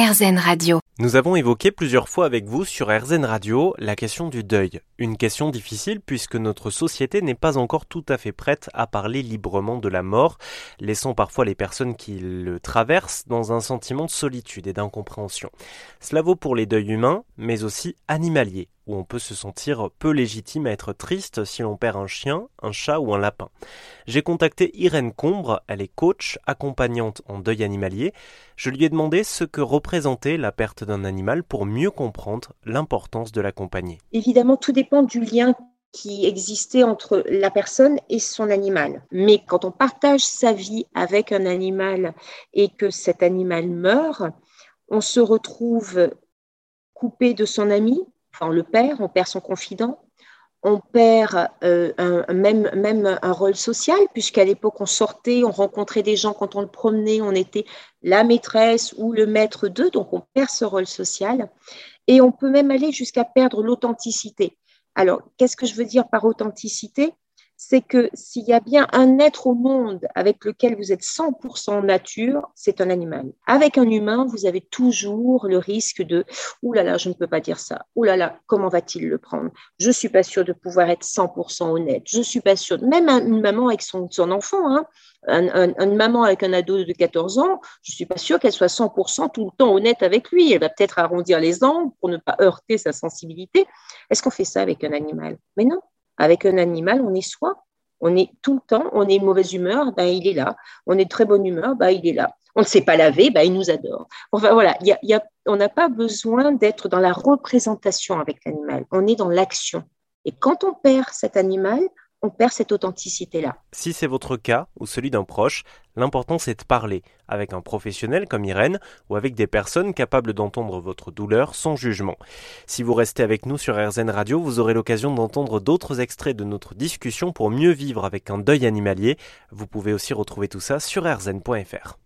Radio. Nous avons évoqué plusieurs fois avec vous sur RZN Radio la question du deuil. Une question difficile puisque notre société n'est pas encore tout à fait prête à parler librement de la mort, laissant parfois les personnes qui le traversent dans un sentiment de solitude et d'incompréhension. Cela vaut pour les deuils humains, mais aussi animaliers où on peut se sentir peu légitime à être triste si l'on perd un chien, un chat ou un lapin. J'ai contacté Irène Combre, elle est coach, accompagnante en deuil animalier. Je lui ai demandé ce que représentait la perte d'un animal pour mieux comprendre l'importance de l'accompagner. Évidemment, tout dépend du lien qui existait entre la personne et son animal. Mais quand on partage sa vie avec un animal et que cet animal meurt, on se retrouve coupé de son ami, on le perd, on perd son confident, on perd euh, même, même un rôle social, puisqu'à l'époque, on sortait, on rencontrait des gens quand on le promenait, on était la maîtresse ou le maître d'eux, donc on perd ce rôle social. Et on peut même aller jusqu'à perdre l'authenticité. Alors, qu'est-ce que je veux dire par authenticité? C'est que s'il y a bien un être au monde avec lequel vous êtes 100% nature, c'est un animal. Avec un humain, vous avez toujours le risque de « Ouh là là, je ne peux pas dire ça. Ouh là là, comment va-t-il le prendre? Je ne suis pas sûre de pouvoir être 100% honnête. Je ne suis pas sûre. Même une maman avec son, enfant, hein, une maman avec un ado de 14 ans, je ne suis pas sûre qu'elle soit 100% tout le temps honnête avec lui. Elle va peut-être arrondir les angles pour ne pas heurter sa sensibilité. Est-ce qu'on fait ça avec un animal? Mais non, avec un animal, on est soi. On est tout le temps, on est mauvaise humeur, ben, il est là. On est de très bonne humeur, ben, il est là. On ne sait pas laver, ben, il nous adore. Enfin voilà, on n'a pas besoin d'être dans la représentation avec l'animal. On est dans l'action. Et quand on perd cet animal, on perd cette authenticité-là. Si c'est votre cas ou celui d'un proche, l'important c'est de parler avec un professionnel comme Irène ou avec des personnes capables d'entendre votre douleur sans jugement. Si vous restez avec nous sur RZN Radio, vous aurez l'occasion d'entendre d'autres extraits de notre discussion pour mieux vivre avec un deuil animalier. Vous pouvez aussi retrouver tout ça sur rzn.fr.